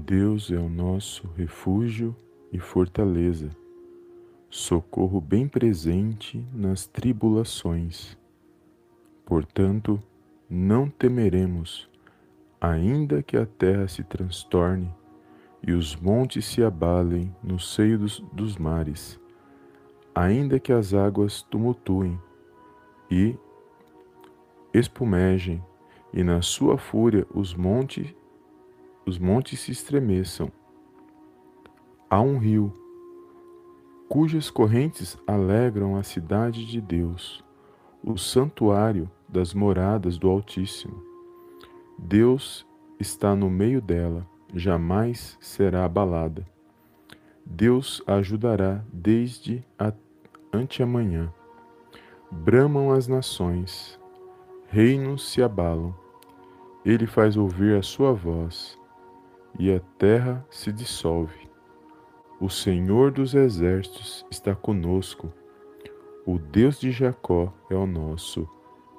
Deus é o nosso refúgio e fortaleza, socorro bem presente nas tribulações. Portanto, não temeremos, ainda que a terra se transtorne e os montes se abalem no seio dos, dos mares, ainda que as águas tumultuem e espumejem, e na sua fúria os montes, os montes se estremeçam. Há um rio, cujas correntes alegram a cidade de Deus, o santuário das moradas do Altíssimo. Deus está no meio dela jamais será abalada. Deus a ajudará desde a anteamanhã. Bramam as nações, reinos se abalam. Ele faz ouvir a sua voz, e a terra se dissolve. O Senhor dos exércitos está conosco. O Deus de Jacó é o nosso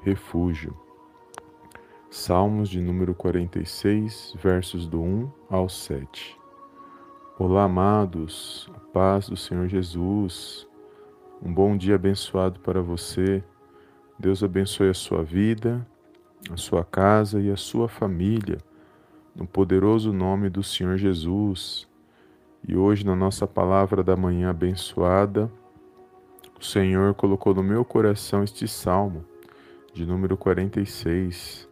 refúgio. Salmos de número 46, versos do 1 ao 7. Olá, amados, a paz do Senhor Jesus. Um bom dia abençoado para você. Deus abençoe a sua vida, a sua casa e a sua família, no poderoso nome do Senhor Jesus. E hoje, na nossa palavra da manhã abençoada, o Senhor colocou no meu coração este salmo, de número 46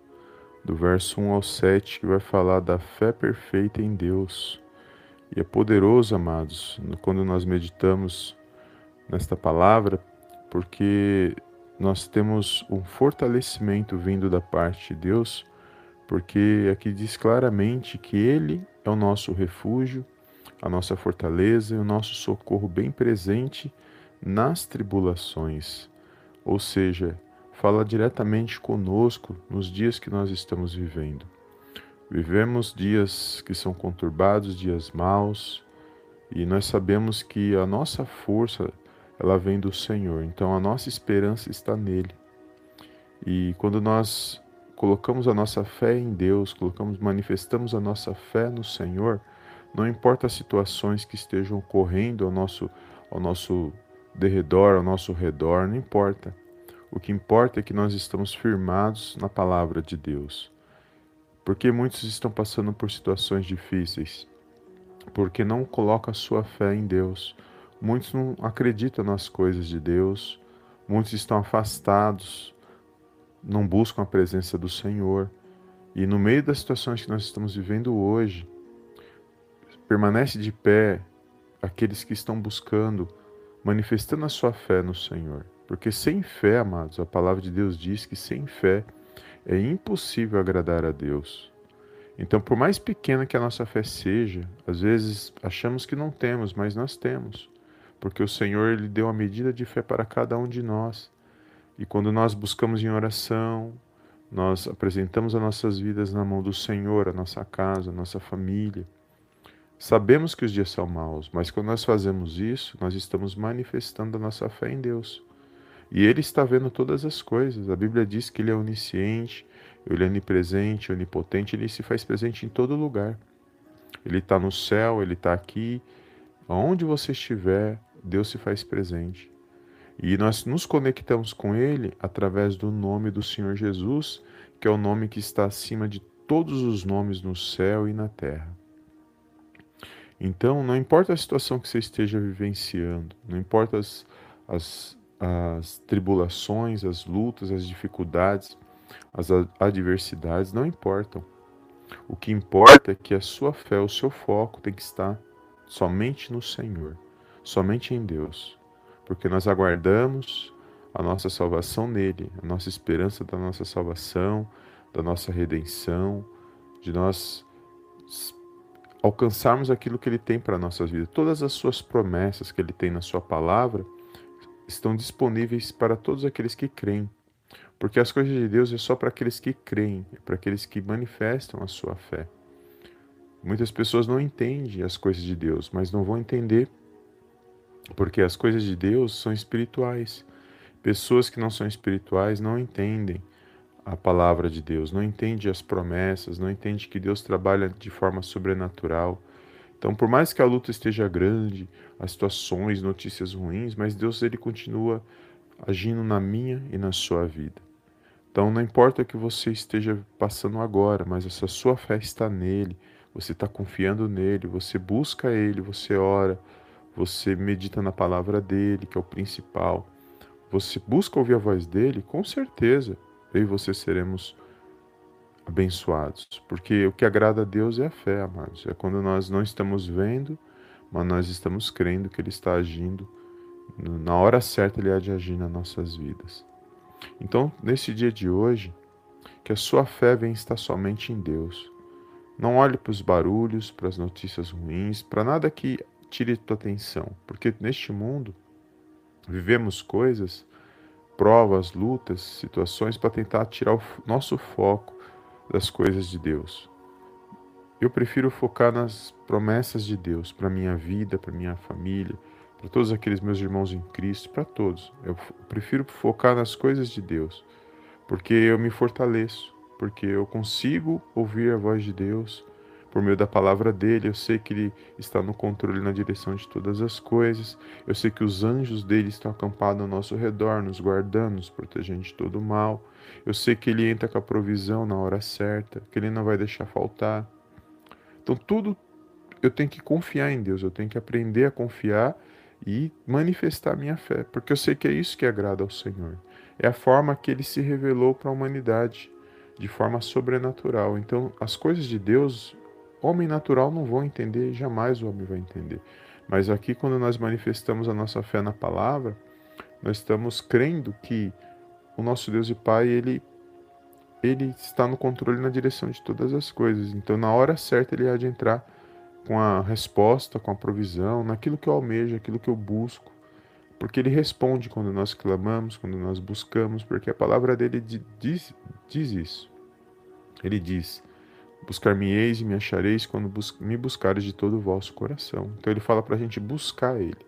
do verso 1 ao 7, que vai falar da fé perfeita em Deus. E é poderoso, amados, quando nós meditamos nesta palavra, porque nós temos um fortalecimento vindo da parte de Deus, porque aqui diz claramente que Ele é o nosso refúgio, a nossa fortaleza e o nosso socorro bem presente nas tribulações. Ou seja, fala diretamente conosco nos dias que nós estamos vivendo. Vivemos dias que são conturbados, dias maus, e nós sabemos que a nossa força ela vem do Senhor. Então a nossa esperança está nele. E quando nós colocamos a nossa fé em Deus, colocamos, manifestamos a nossa fé no Senhor, não importa as situações que estejam ocorrendo ao nosso, ao nosso derredor, ao nosso redor, não importa. O que importa é que nós estamos firmados na palavra de Deus. Porque muitos estão passando por situações difíceis, porque não colocam a sua fé em Deus. Muitos não acreditam nas coisas de Deus, muitos estão afastados, não buscam a presença do Senhor. E no meio das situações que nós estamos vivendo hoje, permanece de pé aqueles que estão buscando, manifestando a sua fé no Senhor. Porque sem fé, amados, a palavra de Deus diz que sem fé é impossível agradar a Deus. Então, por mais pequena que a nossa fé seja, às vezes achamos que não temos, mas nós temos. Porque o Senhor ele deu a medida de fé para cada um de nós. E quando nós buscamos em oração, nós apresentamos as nossas vidas na mão do Senhor, a nossa casa, a nossa família. Sabemos que os dias são maus, mas quando nós fazemos isso, nós estamos manifestando a nossa fé em Deus. E ele está vendo todas as coisas. A Bíblia diz que ele é onisciente, ele é onipresente, onipotente, ele se faz presente em todo lugar. Ele está no céu, ele está aqui. Onde você estiver, Deus se faz presente. E nós nos conectamos com Ele através do nome do Senhor Jesus, que é o nome que está acima de todos os nomes no céu e na terra. Então, não importa a situação que você esteja vivenciando, não importa as, as as tribulações, as lutas, as dificuldades, as adversidades não importam. O que importa é que a sua fé, o seu foco tem que estar somente no Senhor, somente em Deus, porque nós aguardamos a nossa salvação nele, a nossa esperança da nossa salvação, da nossa redenção, de nós alcançarmos aquilo que ele tem para a nossa vida, todas as suas promessas que ele tem na sua palavra estão disponíveis para todos aqueles que creem. Porque as coisas de Deus é só para aqueles que creem, é para aqueles que manifestam a sua fé. Muitas pessoas não entendem as coisas de Deus, mas não vão entender porque as coisas de Deus são espirituais. Pessoas que não são espirituais não entendem a palavra de Deus, não entende as promessas, não entende que Deus trabalha de forma sobrenatural. Então, por mais que a luta esteja grande, as situações, notícias ruins, mas Deus ele continua agindo na minha e na sua vida. Então, não importa o que você esteja passando agora, mas essa sua fé está nele, você está confiando nele, você busca ele, você ora, você medita na palavra dele, que é o principal. Você busca ouvir a voz dele, com certeza eu e você seremos abençoados. Porque o que agrada a Deus é a fé, amados. É quando nós não estamos vendo, mas nós estamos crendo que Ele está agindo. Na hora certa, Ele há de agir nas nossas vidas. Então, nesse dia de hoje, que a sua fé venha estar somente em Deus. Não olhe para os barulhos, para as notícias ruins, para nada que tire tua atenção, porque neste mundo vivemos coisas provas, lutas, situações para tentar tirar o nosso foco das coisas de Deus. Eu prefiro focar nas promessas de Deus para minha vida, para minha família, para todos aqueles meus irmãos em Cristo, para todos. Eu prefiro focar nas coisas de Deus, porque eu me fortaleço, porque eu consigo ouvir a voz de Deus, por meio da palavra dele. Eu sei que ele está no controle na direção de todas as coisas. Eu sei que os anjos dele estão acampados ao nosso redor, nos guardando, nos protegendo de todo o mal. Eu sei que ele entra com a provisão na hora certa, que ele não vai deixar faltar. Então, tudo eu tenho que confiar em Deus, eu tenho que aprender a confiar e manifestar minha fé, porque eu sei que é isso que agrada ao Senhor. É a forma que ele se revelou para a humanidade, de forma sobrenatural. Então, as coisas de Deus Homem natural não vão entender, jamais o homem vai entender. Mas aqui, quando nós manifestamos a nossa fé na palavra, nós estamos crendo que o nosso Deus e Pai, ele, ele está no controle na direção de todas as coisas. Então, na hora certa, ele há de entrar com a resposta, com a provisão, naquilo que eu almejo, aquilo que eu busco. Porque ele responde quando nós clamamos, quando nós buscamos, porque a palavra dele diz, diz isso. Ele diz: Buscar-me-eis e me achareis quando me buscares de todo o vosso coração. Então ele fala para a gente buscar ele.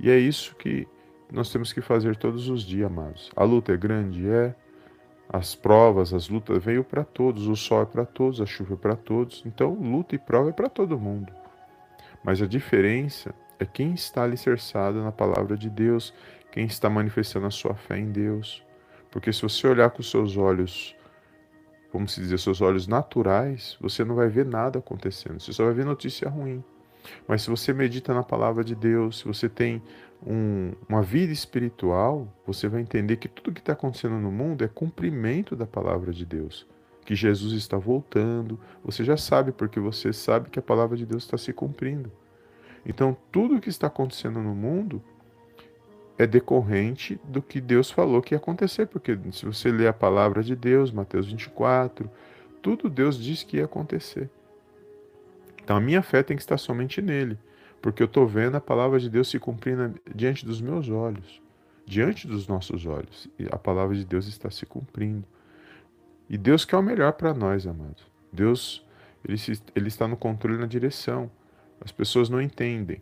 E é isso que nós temos que fazer todos os dias, amados. A luta é grande? É. As provas, as lutas veio para todos. O sol é para todos, a chuva é para todos. Então, luta e prova é para todo mundo. Mas a diferença é quem está alicerçado na palavra de Deus, quem está manifestando a sua fé em Deus. Porque se você olhar com seus olhos como se dizer, seus olhos naturais, você não vai ver nada acontecendo, você só vai ver notícia ruim. Mas se você medita na palavra de Deus, se você tem um, uma vida espiritual, você vai entender que tudo que está acontecendo no mundo é cumprimento da palavra de Deus. Que Jesus está voltando, você já sabe, porque você sabe que a palavra de Deus está se cumprindo. Então, tudo que está acontecendo no mundo é decorrente do que Deus falou que ia acontecer, porque se você ler a palavra de Deus, Mateus 24, tudo Deus diz que ia acontecer. Então a minha fé tem que estar somente nele, porque eu estou vendo a palavra de Deus se cumprindo diante dos meus olhos, diante dos nossos olhos, e a palavra de Deus está se cumprindo. E Deus quer o melhor para nós, amados. Deus, ele, se, ele está no controle na direção. As pessoas não entendem.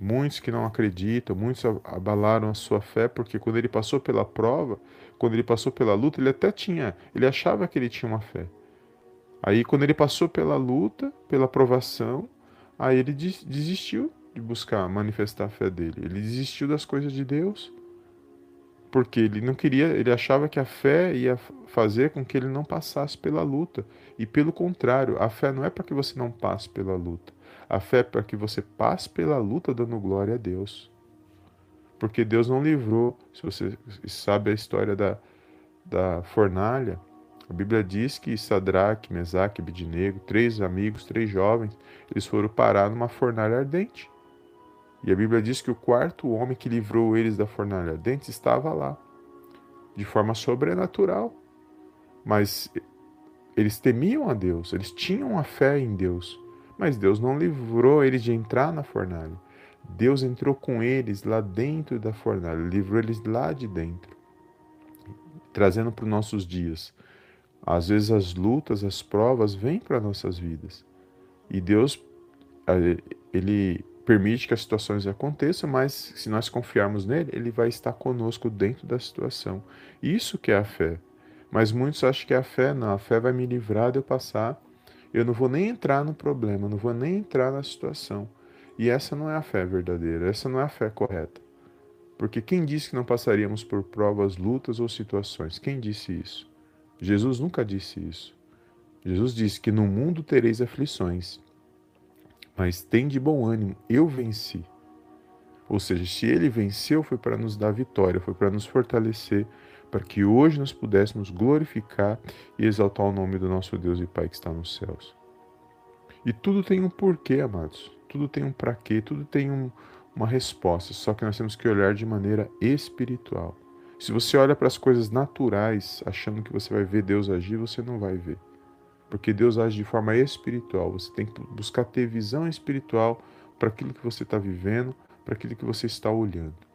Muitos que não acreditam, muitos abalaram a sua fé, porque quando ele passou pela prova, quando ele passou pela luta, ele até tinha, ele achava que ele tinha uma fé. Aí quando ele passou pela luta, pela provação, aí ele desistiu de buscar manifestar a fé dele. Ele desistiu das coisas de Deus, porque ele não queria, ele achava que a fé ia fazer com que ele não passasse pela luta. E pelo contrário, a fé não é para que você não passe pela luta. A fé é para que você passe pela luta dando glória a Deus. Porque Deus não livrou, se você sabe a história da, da fornalha, a Bíblia diz que Sadraque, Mesaque Abidnego, três amigos, três jovens, eles foram parar numa fornalha ardente. E a Bíblia diz que o quarto homem que livrou eles da fornalha ardente estava lá, de forma sobrenatural. Mas eles temiam a Deus, eles tinham a fé em Deus. Mas Deus não livrou eles de entrar na fornalha. Deus entrou com eles lá dentro da fornalha, livrou eles lá de dentro, trazendo para os nossos dias. Às vezes as lutas, as provas vêm para nossas vidas. E Deus, ele permite que as situações aconteçam, mas se nós confiarmos nele, ele vai estar conosco dentro da situação. Isso que é a fé. Mas muitos acham que a fé não, a fé vai me livrar de eu passar. Eu não vou nem entrar no problema, não vou nem entrar na situação. E essa não é a fé verdadeira, essa não é a fé correta. Porque quem disse que não passaríamos por provas, lutas ou situações? Quem disse isso? Jesus nunca disse isso. Jesus disse que no mundo tereis aflições, mas tem de bom ânimo, eu venci. Ou seja, se ele venceu, foi para nos dar vitória, foi para nos fortalecer, para que hoje nós pudéssemos glorificar e exaltar o nome do nosso Deus e Pai que está nos céus. E tudo tem um porquê, amados. Tudo tem um para quê, tudo tem um, uma resposta. Só que nós temos que olhar de maneira espiritual. Se você olha para as coisas naturais, achando que você vai ver Deus agir, você não vai ver. Porque Deus age de forma espiritual. Você tem que buscar ter visão espiritual para aquilo que você está vivendo, para aquilo que você está olhando.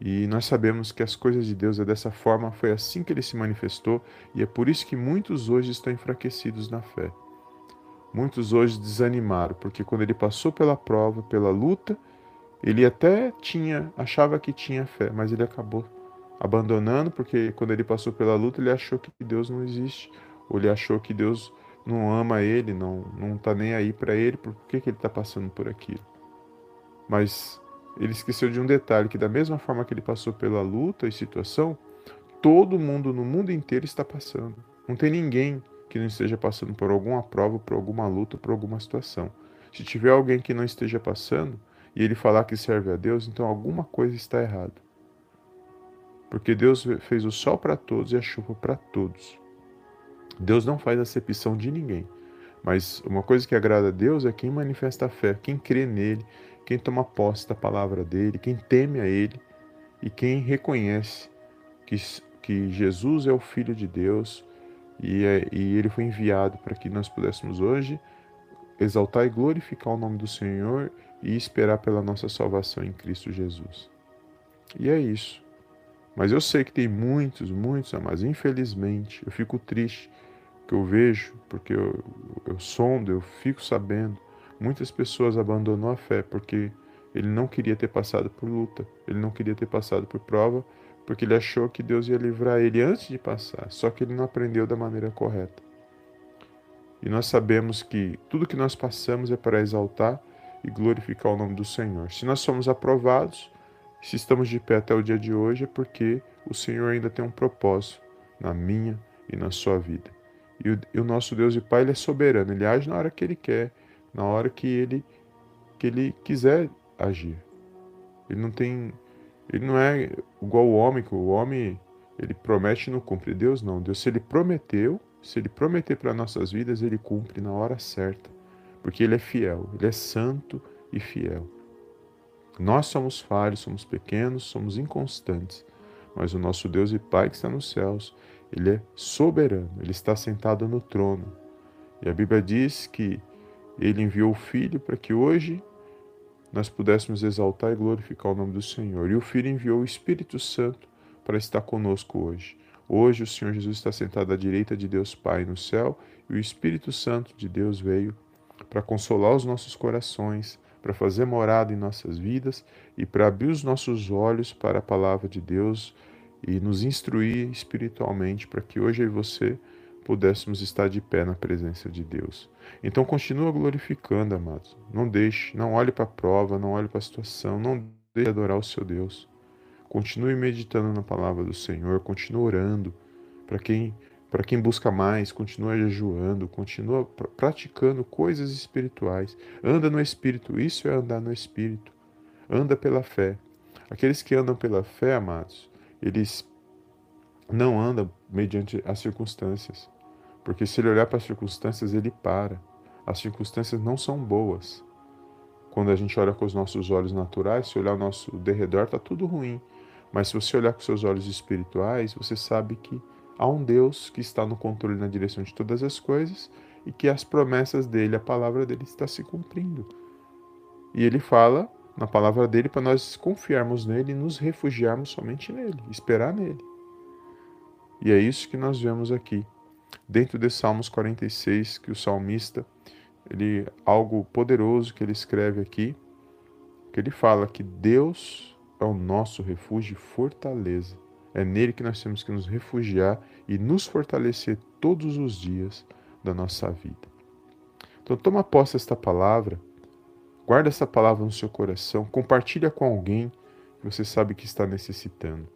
E nós sabemos que as coisas de Deus é dessa forma, foi assim que ele se manifestou, e é por isso que muitos hoje estão enfraquecidos na fé. Muitos hoje desanimaram, porque quando ele passou pela prova, pela luta, ele até tinha, achava que tinha fé, mas ele acabou abandonando, porque quando ele passou pela luta, ele achou que Deus não existe, ou ele achou que Deus não ama ele, não não está nem aí para ele, por que, que ele está passando por aquilo? Mas ele esqueceu de um detalhe, que da mesma forma que ele passou pela luta e situação, todo mundo no mundo inteiro está passando. Não tem ninguém que não esteja passando por alguma prova, por alguma luta, por alguma situação. Se tiver alguém que não esteja passando e ele falar que serve a Deus, então alguma coisa está errada. Porque Deus fez o sol para todos e a chuva para todos. Deus não faz acepção de ninguém. Mas uma coisa que agrada a Deus é quem manifesta a fé, quem crê nele, quem toma posse da palavra dele, quem teme a ele e quem reconhece que, que Jesus é o Filho de Deus e, é, e ele foi enviado para que nós pudéssemos hoje exaltar e glorificar o nome do Senhor e esperar pela nossa salvação em Cristo Jesus. E é isso. Mas eu sei que tem muitos, muitos, mas infelizmente eu fico triste que eu vejo, porque eu, eu sondo, eu fico sabendo Muitas pessoas abandonou a fé porque ele não queria ter passado por luta, ele não queria ter passado por prova, porque ele achou que Deus ia livrar ele antes de passar, só que ele não aprendeu da maneira correta. E nós sabemos que tudo que nós passamos é para exaltar e glorificar o nome do Senhor. Se nós somos aprovados, se estamos de pé até o dia de hoje, é porque o Senhor ainda tem um propósito na minha e na sua vida. E o, e o nosso Deus e Pai, Ele é soberano, Ele age na hora que Ele quer, na hora que ele que ele quiser agir. Ele não tem ele não é igual o homem, que o homem ele promete e não cumpre. Deus não. Deus se ele prometeu, se ele prometer para nossas vidas, ele cumpre na hora certa, porque ele é fiel, ele é santo e fiel. Nós somos falhos, somos pequenos, somos inconstantes, mas o nosso Deus e Pai que está nos céus, ele é soberano, ele está sentado no trono. E a Bíblia diz que ele enviou o Filho para que hoje nós pudéssemos exaltar e glorificar o nome do Senhor. E o Filho enviou o Espírito Santo para estar conosco hoje. Hoje o Senhor Jesus está sentado à direita de Deus Pai no céu e o Espírito Santo de Deus veio para consolar os nossos corações, para fazer morada em nossas vidas e para abrir os nossos olhos para a palavra de Deus e nos instruir espiritualmente para que hoje eu e você pudéssemos estar de pé na presença de Deus. Então continua glorificando, amados. Não deixe, não olhe para a prova, não olhe para a situação, não deixe de adorar o seu Deus. Continue meditando na palavra do Senhor, continue orando. Para quem para quem busca mais, continua jejuando, continua pr praticando coisas espirituais. Anda no espírito, isso é andar no espírito. Anda pela fé. Aqueles que andam pela fé, amados, eles não andam mediante as circunstâncias. Porque se ele olhar para as circunstâncias, ele para. As circunstâncias não são boas. Quando a gente olha com os nossos olhos naturais, se olhar ao nosso derredor, está tudo ruim. Mas se você olhar com seus olhos espirituais, você sabe que há um Deus que está no controle na direção de todas as coisas e que as promessas dele, a palavra dele está se cumprindo. E ele fala na palavra dele para nós confiarmos nele e nos refugiarmos somente nele, esperar nele. E é isso que nós vemos aqui dentro de Salmos 46, que o salmista, ele algo poderoso que ele escreve aqui, que ele fala que Deus é o nosso refúgio e fortaleza. É nele que nós temos que nos refugiar e nos fortalecer todos os dias da nossa vida. Então toma posse desta palavra, guarda essa palavra no seu coração, compartilha com alguém que você sabe que está necessitando.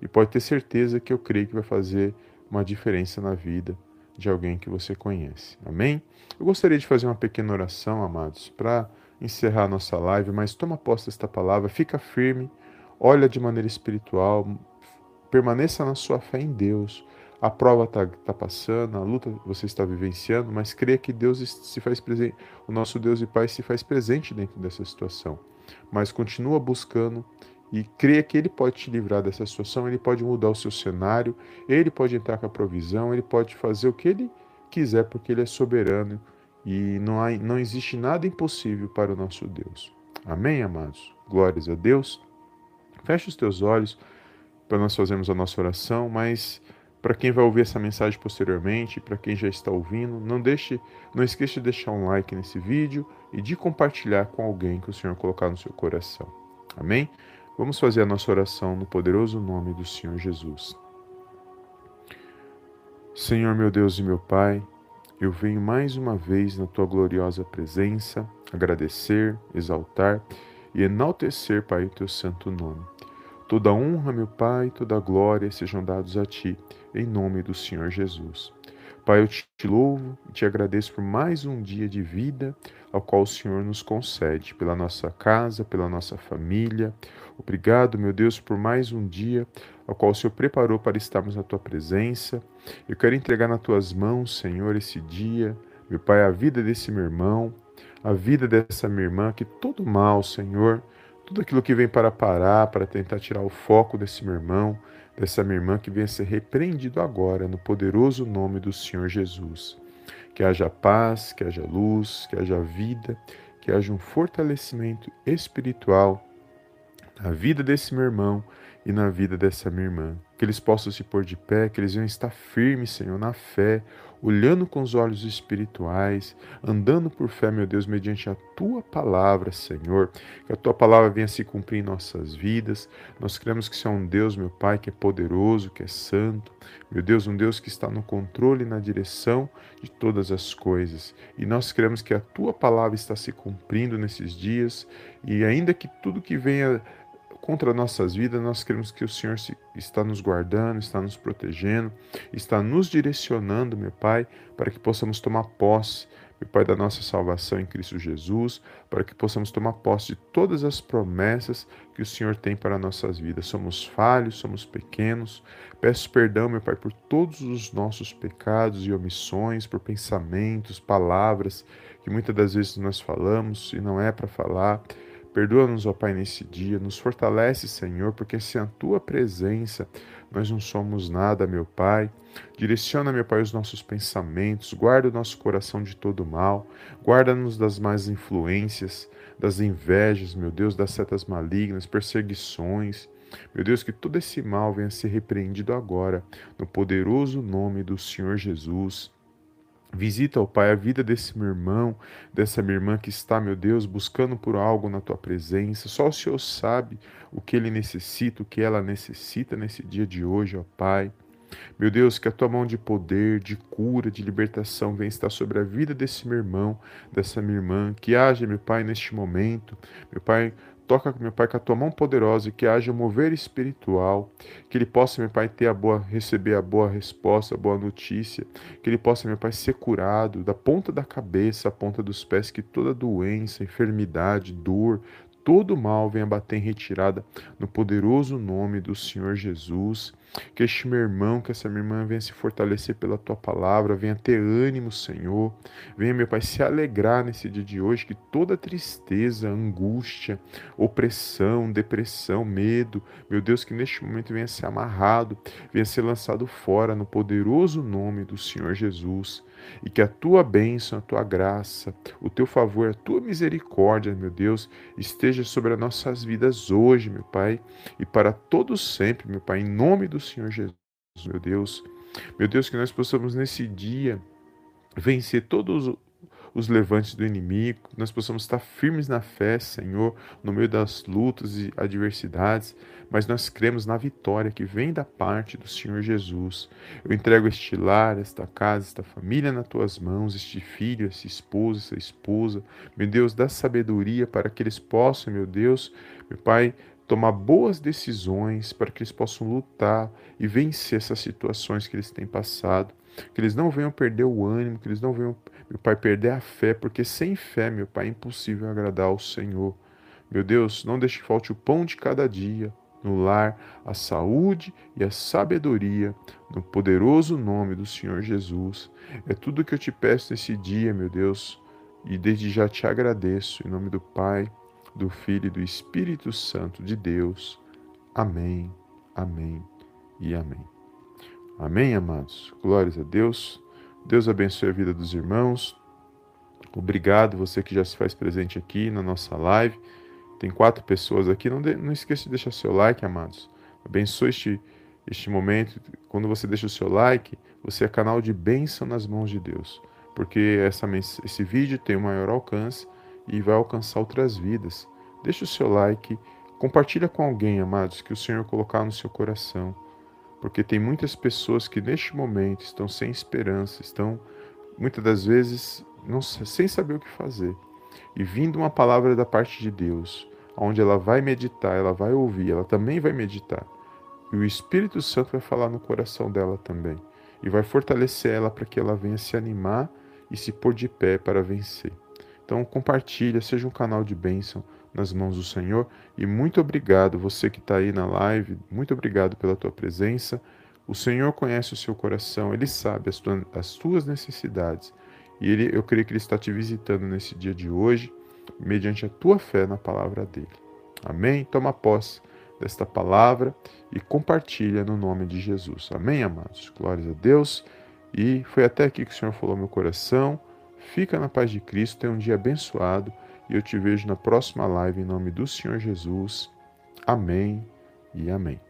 E pode ter certeza que eu creio que vai fazer uma diferença na vida de alguém que você conhece. Amém? Eu gostaria de fazer uma pequena oração, amados, para encerrar a nossa live, mas toma posse desta palavra, fica firme, olha de maneira espiritual, permaneça na sua fé em Deus. A prova está tá passando, a luta você está vivenciando, mas creia que Deus se faz presente, o nosso Deus e Pai se faz presente dentro dessa situação. Mas continua buscando e creia que Ele pode te livrar dessa situação, Ele pode mudar o seu cenário, Ele pode entrar com a provisão, Ele pode fazer o que Ele quiser, porque Ele é soberano e não, há, não existe nada impossível para o nosso Deus. Amém, amados? Glórias a Deus. Feche os teus olhos para nós fazermos a nossa oração, mas para quem vai ouvir essa mensagem posteriormente, para quem já está ouvindo, não deixe, não esqueça de deixar um like nesse vídeo e de compartilhar com alguém que o Senhor colocar no seu coração. Amém? Vamos fazer a nossa oração no poderoso nome do Senhor Jesus. Senhor meu Deus e meu Pai, eu venho mais uma vez na tua gloriosa presença agradecer, exaltar e enaltecer, Pai, o teu santo nome. Toda honra, meu Pai, toda glória sejam dados a ti, em nome do Senhor Jesus. Pai, eu te louvo e te agradeço por mais um dia de vida ao qual o Senhor nos concede, pela nossa casa, pela nossa família. Obrigado, meu Deus, por mais um dia ao qual o Senhor preparou para estarmos na tua presença. Eu quero entregar nas tuas mãos, Senhor, esse dia, meu Pai, a vida desse meu irmão, a vida dessa minha irmã, que todo mal, Senhor, tudo aquilo que vem para parar, para tentar tirar o foco desse meu irmão, dessa minha irmã, que venha ser repreendido agora, no poderoso nome do Senhor Jesus. Que haja paz, que haja luz, que haja vida, que haja um fortalecimento espiritual na vida desse meu irmão e na vida dessa minha irmã. Que eles possam se pôr de pé, que eles venham estar firmes, Senhor, na fé, olhando com os olhos espirituais, andando por fé, meu Deus, mediante a tua palavra, Senhor. Que a tua palavra venha se cumprir em nossas vidas. Nós cremos que você é um Deus, meu Pai, que é poderoso, que é santo. Meu Deus, um Deus que está no controle e na direção de todas as coisas. E nós cremos que a tua palavra está se cumprindo nesses dias. E ainda que tudo que venha contra nossas vidas, nós queremos que o Senhor está nos guardando, está nos protegendo, está nos direcionando, meu Pai, para que possamos tomar posse, meu Pai, da nossa salvação em Cristo Jesus, para que possamos tomar posse de todas as promessas que o Senhor tem para nossas vidas. Somos falhos, somos pequenos. Peço perdão, meu Pai, por todos os nossos pecados e omissões, por pensamentos, palavras que muitas das vezes nós falamos e não é para falar. Perdoa-nos, ó Pai, nesse dia, nos fortalece, Senhor, porque sem a tua presença nós não somos nada, meu Pai. Direciona, meu Pai, os nossos pensamentos, guarda o nosso coração de todo mal, guarda-nos das más influências, das invejas, meu Deus, das setas malignas, perseguições. Meu Deus, que todo esse mal venha ser repreendido agora, no poderoso nome do Senhor Jesus. Visita, ó Pai, a vida desse meu irmão, dessa minha irmã que está, meu Deus, buscando por algo na tua presença. Só o Senhor sabe o que ele necessita, o que ela necessita nesse dia de hoje, ó Pai. Meu Deus, que a tua mão de poder, de cura, de libertação venha estar sobre a vida desse meu irmão, dessa minha irmã. Que haja, meu Pai, neste momento, meu Pai, Toca, meu Pai, com a tua mão poderosa e que haja um mover espiritual, que ele possa, meu Pai, ter a boa, receber a boa resposta, a boa notícia, que ele possa, meu Pai, ser curado da ponta da cabeça à ponta dos pés, que toda doença, enfermidade, dor, todo mal venha bater em retirada no poderoso nome do Senhor Jesus. Que este meu irmão, que essa minha irmã venha se fortalecer pela tua palavra, venha ter ânimo, Senhor. Venha, meu Pai, se alegrar nesse dia de hoje, que toda tristeza, angústia, opressão, depressão, medo, meu Deus, que neste momento venha ser amarrado, venha ser lançado fora no poderoso nome do Senhor Jesus e que a tua bênção, a tua graça, o teu favor, a tua misericórdia, meu Deus, esteja sobre as nossas vidas hoje, meu Pai, e para todos sempre, meu Pai, em nome do Senhor Jesus, meu Deus. Meu Deus, que nós possamos nesse dia vencer todos os levantes do inimigo, nós possamos estar firmes na fé, Senhor, no meio das lutas e adversidades, mas nós cremos na vitória que vem da parte do Senhor Jesus. Eu entrego este lar, esta casa, esta família nas tuas mãos, este filho, essa esposa, essa esposa. Meu Deus, dá sabedoria para que eles possam, meu Deus, meu Pai, tomar boas decisões para que eles possam lutar e vencer essas situações que eles têm passado. Que eles não venham perder o ânimo, que eles não venham, meu Pai, perder a fé, porque sem fé, meu Pai, é impossível agradar ao Senhor. Meu Deus, não deixe que falte o pão de cada dia, no lar a saúde e a sabedoria, no poderoso nome do Senhor Jesus. É tudo que eu te peço nesse dia, meu Deus, e desde já te agradeço, em nome do Pai, do Filho e do Espírito Santo de Deus. Amém, amém e amém. Amém, amados? Glórias a Deus. Deus abençoe a vida dos irmãos. Obrigado, você que já se faz presente aqui na nossa live. Tem quatro pessoas aqui. Não, de, não esqueça de deixar seu like, amados. Abençoe este, este momento. Quando você deixa o seu like, você é canal de bênção nas mãos de Deus. Porque essa, esse vídeo tem o um maior alcance e vai alcançar outras vidas. Deixe o seu like, compartilha com alguém, amados, que o Senhor colocar no seu coração. Porque tem muitas pessoas que neste momento estão sem esperança, estão muitas das vezes não, sem saber o que fazer e vindo uma palavra da parte de Deus, onde ela vai meditar, ela vai ouvir, ela também vai meditar. E o Espírito Santo vai falar no coração dela também e vai fortalecer ela para que ela venha se animar e se pôr de pé para vencer. Então compartilha, seja um canal de bênção nas mãos do Senhor e muito obrigado você que está aí na live, muito obrigado pela tua presença. O Senhor conhece o seu coração, Ele sabe as, tuas, as tuas necessidades e ele, eu creio que Ele está te visitando nesse dia de hoje, mediante a tua fé na palavra dele. Amém? Toma posse desta palavra e compartilha no nome de Jesus. Amém, amados? Glórias a Deus. E foi até aqui que o Senhor falou meu coração. Fica na paz de Cristo, tenha um dia abençoado e eu te vejo na próxima live em nome do Senhor Jesus. Amém e amém.